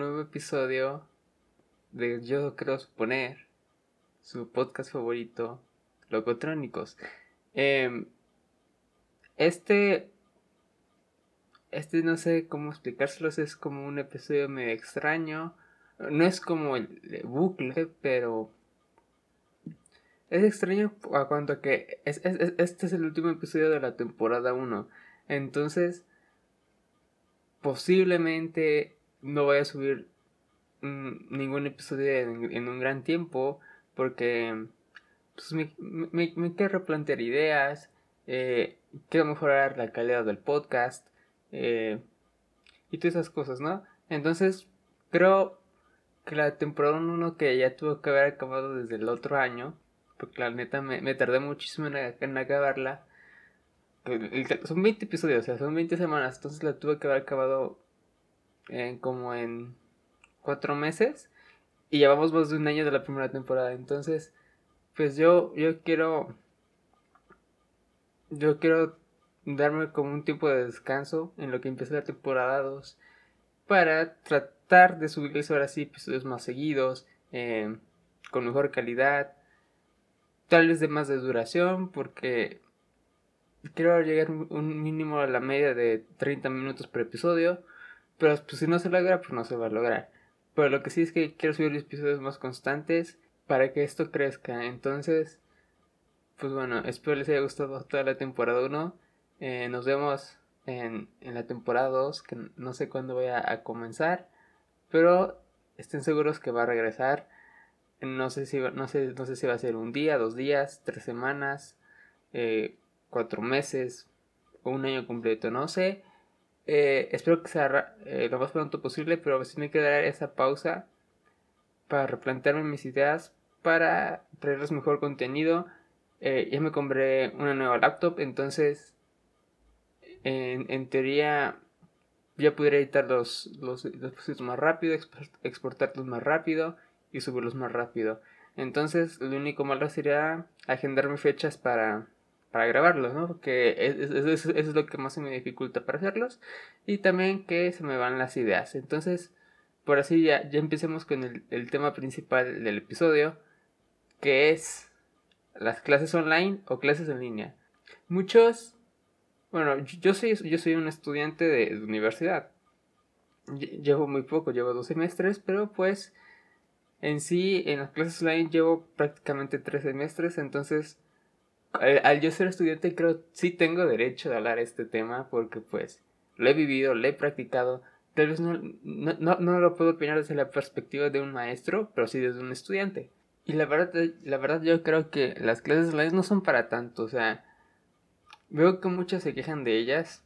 Nuevo episodio de Yo Creo Suponer, su podcast favorito, Locotrónicos. Em, este, este no sé cómo explicárselos, es como un episodio medio extraño. No es como el bucle, pero es extraño a cuanto que este es el último episodio de la temporada 1. Entonces, posiblemente no vaya a subir mm, ningún episodio en, un gran tiempo porque pues, me, quiero replantear ideas, eh, quiero mejorar la calidad del podcast eh, y todas esas cosas, ¿no? Entonces creo que la temporada 1 que ya tuvo que haber acabado desde el otro año, porque la neta me, tardé muchísimo en acabarla, son 20 episodios, o sea, son 20 semanas. Entonces la tuve que haber acabado en, como en 4 meses. Y llevamos más de un año de la primera temporada. Entonces, pues yo, yo quiero. Yo quiero darme como un tiempo de descanso en lo que empieza la temporada 2. Para tratar de subirles ahora sí episodios más seguidos. Eh, con mejor calidad. Tal vez de más de duración. Porque quiero llegar un mínimo a la media de 30 minutos por episodio. Pero pues, si no se logra, pues no se va a lograr. Pero lo que sí es que quiero subir episodios más constantes para que esto crezca. Entonces, pues bueno, espero les haya gustado toda la temporada 1. Eh, nos vemos en, en, la temporada 2, que no sé cuándo voy a, comenzar. Pero estén seguros que va a regresar. No sé si, no sé, no sé si va a ser un día, dos días, tres semanas. Eh, cuatro meses o un año completo, no sé. Eh, espero que sea eh, lo más pronto posible, pero si me que dar esa pausa para replantearme mis ideas, para traerles mejor contenido. Eh, ya me compré una nueva laptop, entonces en, teoría ya podría editar los, los, los más rápido, exportarlos más rápido y subirlos más rápido. Entonces, lo único malo sería agendarme fechas para para grabarlos, ¿no? Porque eso es, lo que más se me dificulta para hacerlos. Y también que se me van las ideas. Entonces, por así ya, ya empecemos con el, tema principal del episodio, que es las clases online o clases en línea. Muchos, bueno, yo soy, yo soy un estudiante de, de universidad. Llevo muy poco, llevo dos semestres, pero pues en sí, en las clases online llevo prácticamente tres semestres, entonces al, yo ser estudiante creo sí tengo derecho de hablar este tema porque pues lo he vivido, lo he practicado. Tal vez no, no, no, lo puedo opinar desde la perspectiva de un maestro, pero sí desde un estudiante. Y la verdad, la verdad yo creo que las clases online no son para tanto, o sea, veo que muchos se quejan de ellas.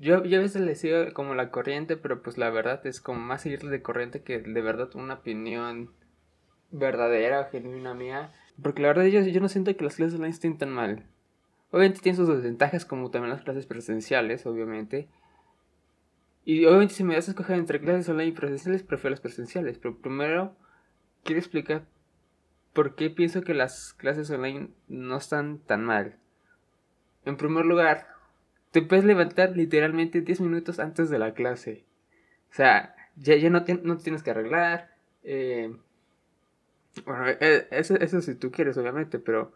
Yo, yo a veces les sigo como la corriente, pero pues la verdad es como más seguirles de corriente que de verdad una opinión verdadera, genuina mía. Porque la verdad yo, yo no siento que las clases online estén tan mal. Obviamente tienen sus desventajas como también las clases presenciales, obviamente. Y obviamente si me das a escoger entre clases online y presenciales, prefiero las presenciales. Pero primero quiero explicar por qué pienso que las clases online no están tan mal. En primer lugar, te puedes levantar literalmente 10 minutos antes de la clase. O sea, ya, ya no, no te tienes que arreglar. Eh, bueno, eso, eso si tú quieres, obviamente, pero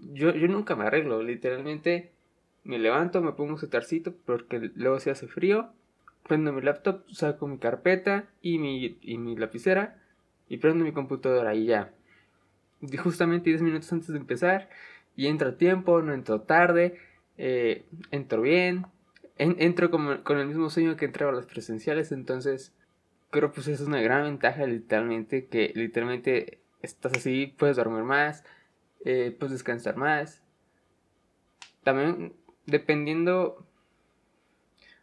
yo, yo nunca me arreglo. Literalmente me levanto, me pongo un setarcito porque luego se hace frío. Prendo mi laptop, saco mi carpeta y mi, y mi lapicera y prendo mi computadora y ya. Justamente 10 minutos antes de empezar y entro a tiempo, no entro tarde, eh, entro bien, entro como, con el mismo sueño que entraba a las presenciales, entonces pero pues es una gran ventaja literalmente que literalmente estás así, puedes dormir más, eh, puedes descansar más. También dependiendo...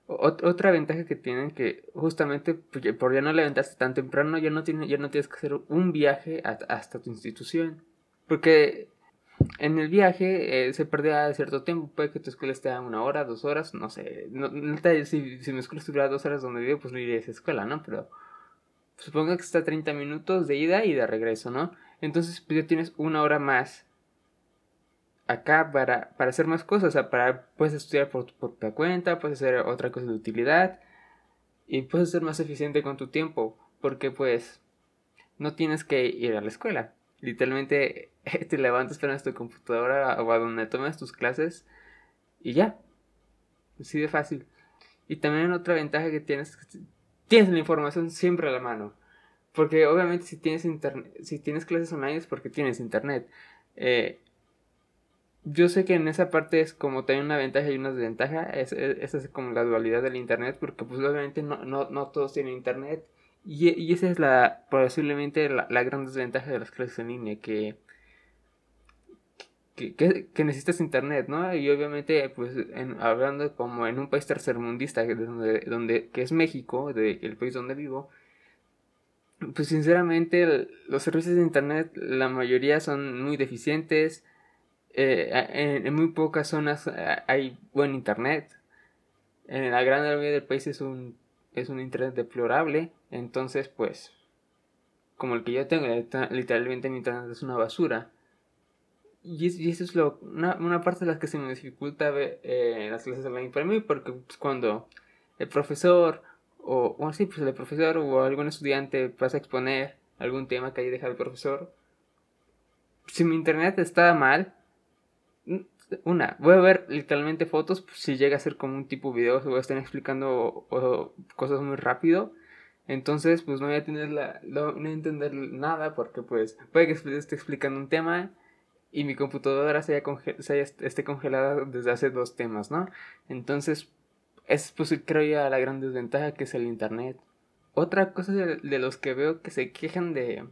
otra ventaja que tienen que justamente pues, por ya no levantarse tan temprano ya no, tiene, ya no tienes que hacer un viaje hasta tu institución. Porque en el viaje eh, se perdía cierto tiempo, puede que tu escuela esté a una hora, dos horas, no sé. No, si, si mi escuela estuviera dos horas donde vivo, pues no iría a esa escuela, ¿no? Pero supongo que está 30 minutos de ida y de regreso, ¿no? Entonces, pues ya tienes una hora más acá para, para hacer más cosas, o sea, para, puedes estudiar por tu propia cuenta, puedes hacer otra cosa de utilidad, y puedes ser más eficiente con tu tiempo porque pues no tienes que ir a la escuela. Literalmente te levantas, pones tu computadora o a donde tomes tus clases y ya. Así de fácil. Y también otra ventaja que tienes es tienes la información siempre a la mano. Porque obviamente si tienes internet, si tienes clases online es porque tienes internet. Eh, yo sé que en esa parte es como también una ventaja y una desventaja. Esa es, como la dualidad del internet. Porque pues obviamente no, no, no todos tienen internet. Y, y, esa es la posiblemente la, la, gran desventaja de las clases en línea. Que, que, necesitas internet, ¿no? Y obviamente, pues, hablando como en un país tercermundista, donde, donde, que es México, de, el país donde vivo, pues sinceramente los servicios de internet, la mayoría son muy deficientes. Eh, en, en, muy pocas zonas hay buen internet. En la gran mayoría del país es un, es un internet deplorable. Entonces, pues, como el que yo tengo, literalmente mi internet es una basura. Y, eso es lo, una, parte de las que se me dificulta ver, eh, las clases online para mí, porque pues, cuando el profesor, o, o pues el profesor o algún estudiante pasa a exponer algún tema que haya dejado el profesor, si mi internet está mal, una, voy a ver literalmente fotos, pues, si llega a ser como un tipo de video, se voy a estar explicando cosas muy rápido. Entonces, pues no voy a tener la, no, no entender nada porque pues puede que esté explicando un tema y mi computadora se haya, esté congelada desde hace dos temas, ¿no? Entonces, es pues creo yo la gran desventaja que es el internet. Otra cosa de, los que veo que se quejan de,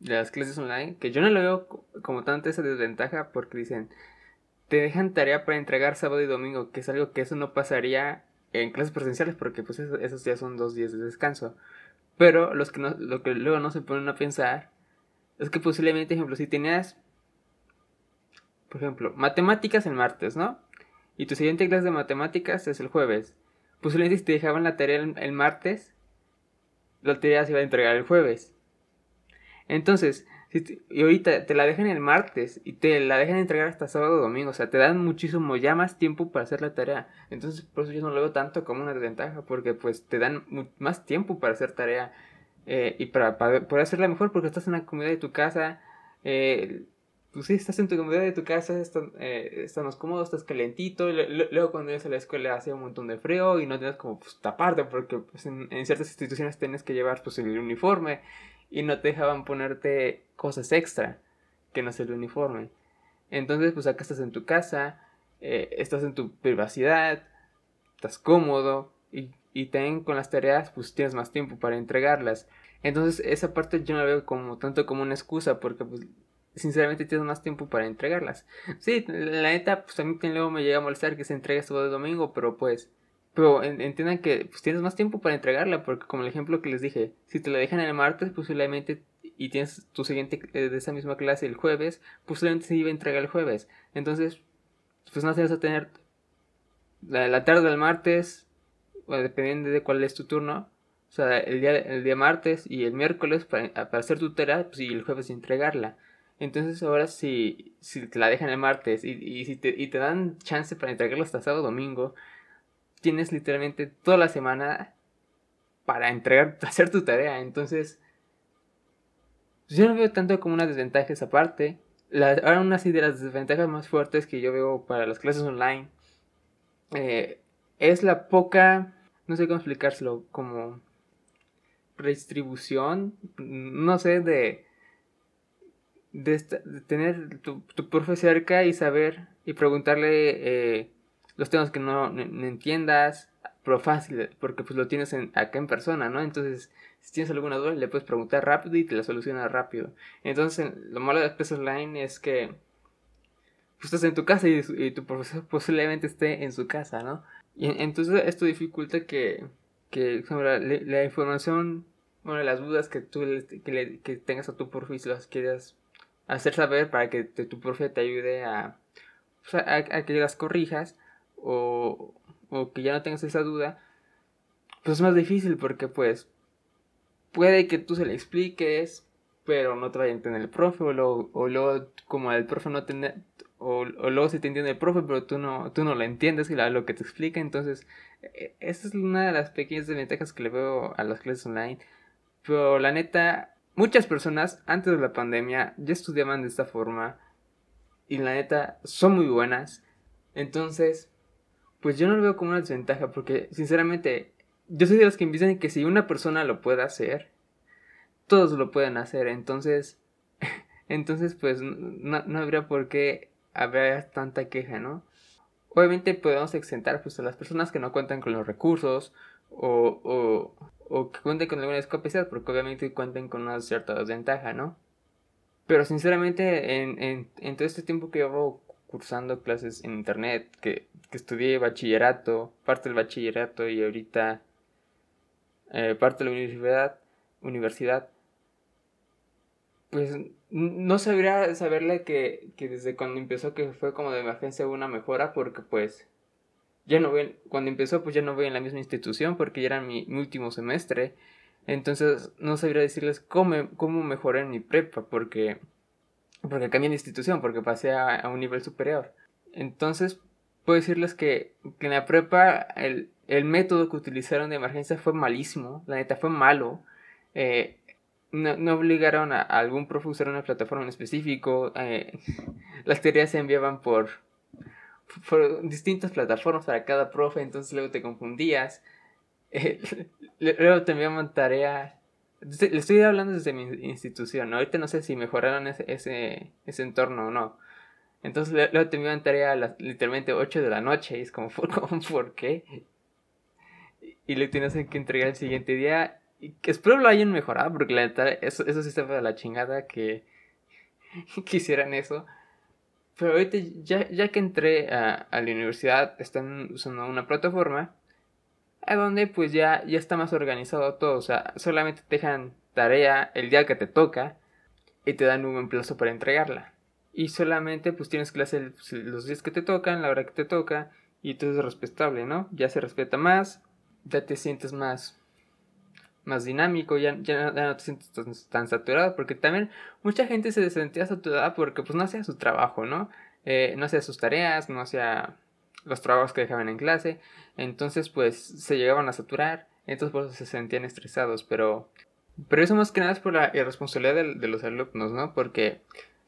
de las clases online, que yo no lo veo como tanta esa desventaja porque dicen, te dejan tarea para entregar sábado y domingo, que es algo que eso no pasaría en clases presenciales porque pues esos, ya son dos días de descanso. Pero los que no, lo que luego no se ponen a pensar es que posiblemente, ejemplo, si tenías por ejemplo, matemáticas el martes, ¿no? Y tu siguiente clase de matemáticas es el jueves. Posiblemente si te dejaban la tarea el, martes, la tarea se iba a entregar el jueves. Entonces, y ahorita te la dejan el martes y te la dejan entregar hasta sábado o domingo, o sea, te dan muchísimo ya más tiempo para hacer la tarea. Entonces, por eso yo no lo veo tanto como una desventaja, porque pues te dan más tiempo para hacer tarea eh, y para, poder hacerla mejor, porque estás en la comida de tu casa. Eh, pues sí, estás en tu comodidad de tu casa, estás, eh, estás más cómodo, estás calentito. luego cuando ibas a la escuela hacía un montón de frío y no tienes como pues, taparte porque pues, en, ciertas instituciones tienes que llevar pues, el uniforme y no te dejaban ponerte cosas extra que no es el uniforme. Entonces pues acá estás en tu casa, eh, estás en tu privacidad, estás cómodo y, y también con las tareas pues tienes más tiempo para entregarlas. Entonces esa parte yo no la veo como tanto como una excusa porque pues sinceramente tienes más tiempo para entregarlas. Sí, la neta, pues a mí luego me llega a molestar que se entregue todo el domingo, pero pues, pero entiendan que pues tienes más tiempo para entregarla, porque como el ejemplo que les dije, si te la dejan el martes, posiblemente y tienes tu siguiente eh, de esa misma clase el jueves, posiblemente se iba a entregar el jueves. Entonces, pues no te vas a tener la, tarde del martes, o dependiendo de cuál es tu turno, o sea, el día, el día martes y el miércoles para, para hacer tu tarea, pues y el jueves entregarla. Entonces ahora si, si te la dejan el martes y, y, si te, y te dan chance para entregarlo hasta sábado domingo, tienes literalmente toda la semana para entregar, hacer tu tarea. Entonces, pues, yo no veo tanto como una desventaja esa parte. Ahora una de las desventajas más fuertes que yo veo para las clases online eh, es la poca, no sé cómo explicárselo, como redistribución, no sé, de de, tener tu, tu, profe cerca y saber y preguntarle eh, los temas que no, entiendas, pero fácil, porque pues lo tienes acá en persona, ¿no? Entonces, si tienes alguna duda, le puedes preguntar rápido y te la soluciona rápido. Entonces, lo malo de las clases online es que pues, estás en tu casa y, tu profesor posiblemente esté en su casa, ¿no? Y entonces esto dificulta que, que la, la, información, bueno, las dudas que tú que, que tengas a tu profe si las quieras hacer saber para que tu profe te ayude a, pues, a, que las corrijas o, o que ya no tengas esa duda, pues es más difícil porque pues puede que tú se le expliques pero no te vaya a entender el profe, o luego, o luego como el profe no tiene, o, o, luego se te entiende el profe, pero tú no, tú no lo entiendes y lo que te explica, entonces e, esa es una de las pequeñas desventajas que le veo a las clases online, pero la neta, muchas personas antes de la pandemia ya estudiaban de esta forma, y la neta son muy buenas, entonces, pues yo no lo veo como una desventaja, porque sinceramente, yo soy de los que piensan que si una persona lo puede hacer, todos lo pueden hacer. Entonces, entonces pues no, no habría por qué haber tanta queja, ¿no? Obviamente podemos exentar pues a las personas que no cuentan con los recursos o, o, que cuenten con alguna discapacidad porque obviamente cuenten con una cierta desventaja, ¿no? Pero sinceramente en, en, en todo este tiempo que llevo cursando clases en internet, que, que estudié bachillerato, parte del bachillerato y ahorita eh, parte de la universidad, universidad, pues no sabría saberle que, que, desde cuando empezó que fue como de emergencia una mejora porque pues ya no voy, cuando empezó pues ya no voy en la misma institución porque ya era mi, último semestre. Entonces no sabría decirles cómo, cómo mejoré en mi prepa porque, porque cambié de institución, porque pasé a, un nivel superior. Entonces puedo decirles que, que en la prepa el, el método que utilizaron de emergencia fue malísimo, la neta fue malo. Eh, no, obligaron a, algún profe a usar una plataforma en específico. Eh, las teorías se enviaban por, distintas plataformas para cada profe, entonces luego te confundías. Eh, luego te enviaban tarea. Le estoy hablando desde mi institución, ahorita no sé si mejoraron ese, ese, ese entorno o no. Entonces luego te enviaban tarea a las literalmente 8 de la noche y es como, ¿por, qué? Y le tienes que entregar el siguiente día que espero lo hayan mejorado, porque la neta, eso, eso sí está de la chingada que quisieran eso. Pero ahorita, ya, ya que entré a, a, la universidad, están usando una plataforma a donde pues ya, ya está más organizado todo. O sea, solamente te dejan tarea el día que te toca y te dan un buen plazo para entregarla. Y solamente pues tienes clase los días que te tocan, la hora que te toca, y todo es respetable, ¿no? Ya se respeta más, ya te sientes más más dinámico, ya, ya, no te sientes tan, saturado, porque también mucha gente se sentía saturada porque pues no hacía su trabajo, ¿no? Eh, no hacía sus tareas, no hacía los trabajos que dejaban en clase, entonces pues se llegaban a saturar, entonces por eso se sentían estresados, pero, pero eso más que nada es por la irresponsabilidad de, los alumnos, ¿no? Porque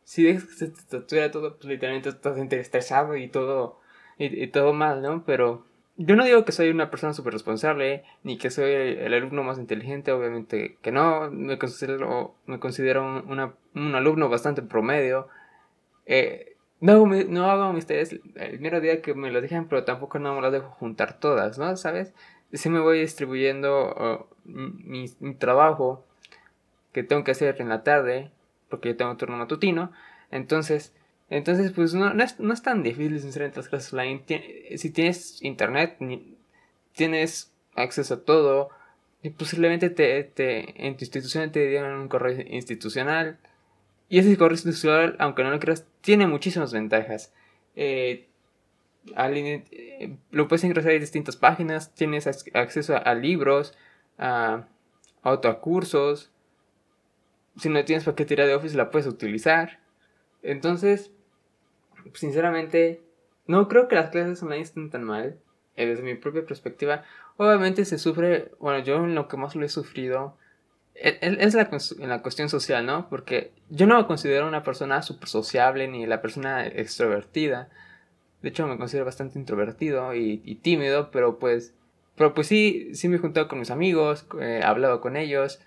si dejas que se te satura todo, pues literalmente estás estresado y todo, y, y todo mal, ¿no? Pero yo no digo que soy una persona súper responsable, ni que soy el, alumno más inteligente, obviamente que no, me considero, me considero un, un alumno bastante promedio. Eh, no, hago, no hago mis tareas el primer día que me lo dejan, pero tampoco no me las dejo juntar todas, ¿no? ¿Sabes? Sí me voy distribuyendo mi, mi, trabajo que tengo que hacer en la tarde, porque yo tengo turno matutino, entonces entonces, pues no, no, es, no es tan difícil, sinceramente, las clases online. si tienes internet, tienes acceso a todo, y posiblemente te, te, en tu institución te dieron un correo institucional. Y ese correo institucional, aunque no lo creas, tiene muchísimas ventajas. Eh, eh, lo puedes ingresar a distintas páginas, tienes acceso a, libros, a, a cursos. Si no tienes paquetería de Office, la puedes utilizar. Entonces, sinceramente, no creo que las clases online estén tan mal. Eh, desde mi propia perspectiva, obviamente se sufre, bueno, yo en lo que más lo he sufrido es la, la cuestión social, ¿no? Porque yo no me considero una persona súper sociable ni la persona extrovertida. De hecho, me considero bastante introvertido y, tímido, pero pues, pero pues sí, sí me he juntado con mis amigos, he hablado con ellos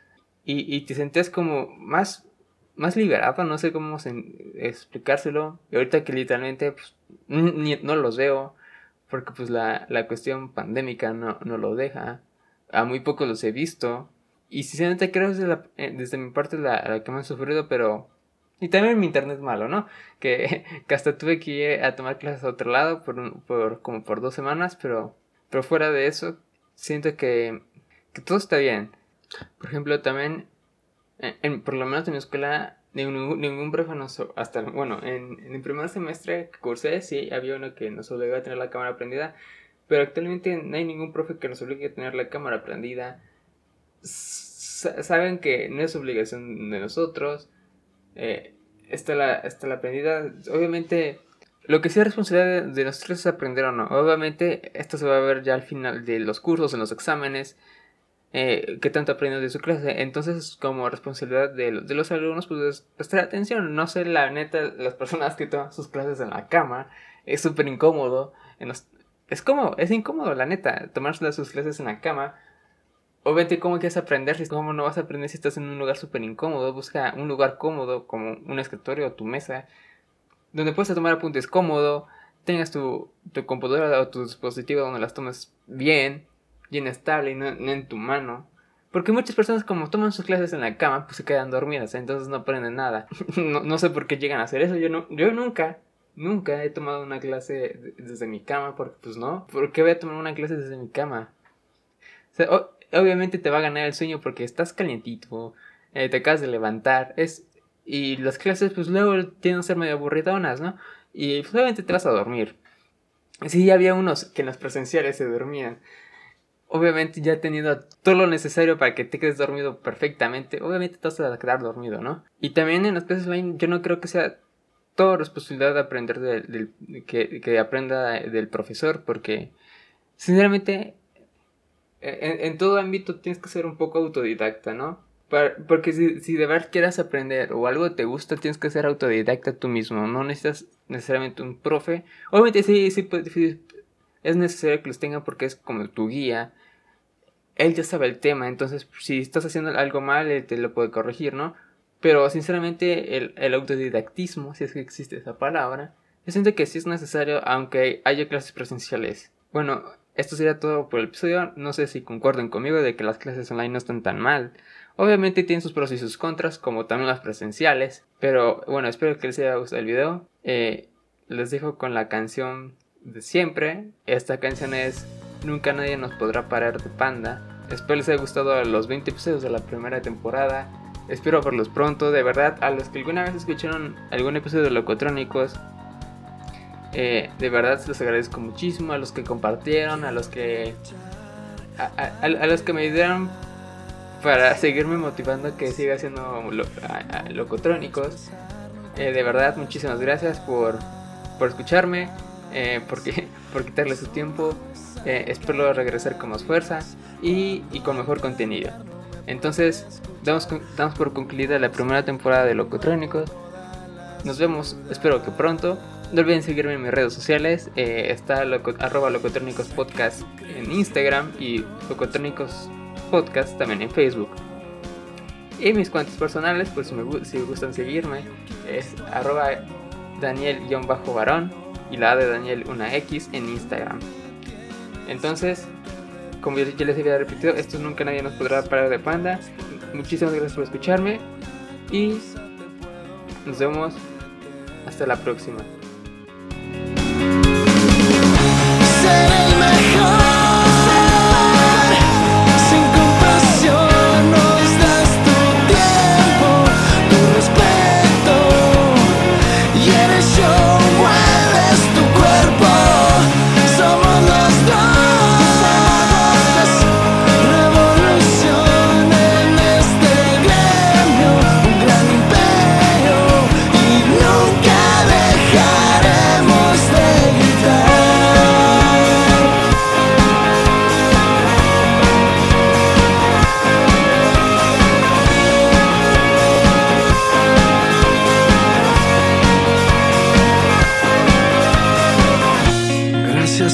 y, y te sentías como más más liberado, no sé cómo explicárselo. Y ahorita que literalmente pues, no los veo, porque pues la, la cuestión pandémica no, no, lo deja. A muy pocos los he visto. Y sinceramente creo que desde, eh, desde mi parte la, la, que más sufrido, pero... Y también mi internet malo, ¿no? Que, que hasta tuve que ir a tomar clases a otro lado por, por como por dos semanas, pero, pero fuera de eso, siento que, que todo está bien. Por ejemplo, también en, por lo menos en mi escuela, ningún, ningún profe nos, hasta, bueno, en, el primer semestre que cursé, sí, había uno que nos obligaba a tener la cámara prendida, pero actualmente no hay ningún profe que nos obligue a tener la cámara prendida. Saben que no es obligación de nosotros. Eh, está, la, está la aprendida. Obviamente, lo que sí es responsabilidad de, nosotros es aprender o no. Obviamente, esto se va a ver ya al final de los cursos, en los exámenes. Eh, qué tanto aprendiendo de su clase. Entonces, como responsabilidad de, los alumnos, pues prestar atención. No sé, la neta, las personas que toman sus clases en la cama, es súper incómodo. es como, es incómodo, la neta, tomar sus clases en la cama. Obviamente, ¿cómo quieres aprender? ¿Cómo no vas a aprender si estás en un lugar súper incómodo? Busca un lugar cómodo, como un escritorio o tu mesa, donde puedas tomar apuntes cómodo, tengas tu, tu computadora o tu dispositivo donde las tomes bien, bien estable y no, en tu mano. Porque muchas personas como toman sus clases en la cama, pues se quedan dormidas, entonces no aprenden nada. no, sé por qué llegan a hacer eso. Yo, no, yo nunca, nunca he tomado una clase desde mi cama, porque pues no. ¿Por qué voy a tomar una clase desde mi cama? O sea, obviamente te va a ganar el sueño porque estás calientito, eh, te acabas de levantar, es... Y las clases pues luego tienen que ser medio aburridonas, ¿no? Y pues, obviamente te vas a dormir. Sí, había unos que en las presenciales se dormían. Obviamente ya teniendo todo lo necesario para que te quedes dormido perfectamente, obviamente te vas a quedar dormido, ¿no? Y también en las clases online yo no creo que sea toda responsabilidad de aprender del, que, que aprenda del profesor, porque sinceramente en, todo ámbito tienes que ser un poco autodidacta, ¿no? porque si, de verdad quieras aprender o algo te gusta, tienes que ser autodidacta tú mismo. No necesitas necesariamente un profe. Obviamente sí, sí, es necesario que los tenga porque es como tu guía. Él ya sabe el tema, entonces si estás haciendo algo mal, él te lo puede corregir, ¿no? Pero sinceramente el, el autodidactismo, si es que existe esa palabra, yo siento que sí es necesario aunque haya clases presenciales. Bueno, esto sería todo por el episodio. No sé si concuerden conmigo de que las clases online no están tan mal. Obviamente tienen sus pros y sus contras, como también las presenciales. Pero bueno, espero que les haya gustado el video. Eh, les dejo con la canción de siempre. Esta canción es Nunca nadie nos podrá parar de panda. Espero les haya gustado los 20 episodios de la primera temporada. Espero verlos pronto, de verdad. A los que alguna vez escucharon algún episodio de Locotrónicos, eh, de verdad les agradezco muchísimo a los que compartieron, a los que a, los que me ayudaron para seguirme motivando que siga haciendo locotrónicos. Eh, de verdad, muchísimas gracias por, por escucharme, eh, porque, por quitarle su tiempo. espero regresar con más fuerza y, y, con mejor contenido. Entonces, damos, damos por concluida la primera temporada de Locotrónicos. Nos vemos, espero que pronto. No olviden seguirme en mis redes sociales. Eh, está arroba locotrónicos podcast en Instagram y locotrónicos podcast también en Facebook. Y mis cuentas personales, pues si me, gustan seguirme, es arroba daniel-varón y la de Daniel una X en Instagram. Entonces, como ya les había repetido, esto nunca nadie nos podrá parar de panda. Muchísimas gracias por escucharme y nos vemos hasta la próxima. better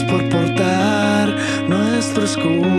por portar nuestro escudo.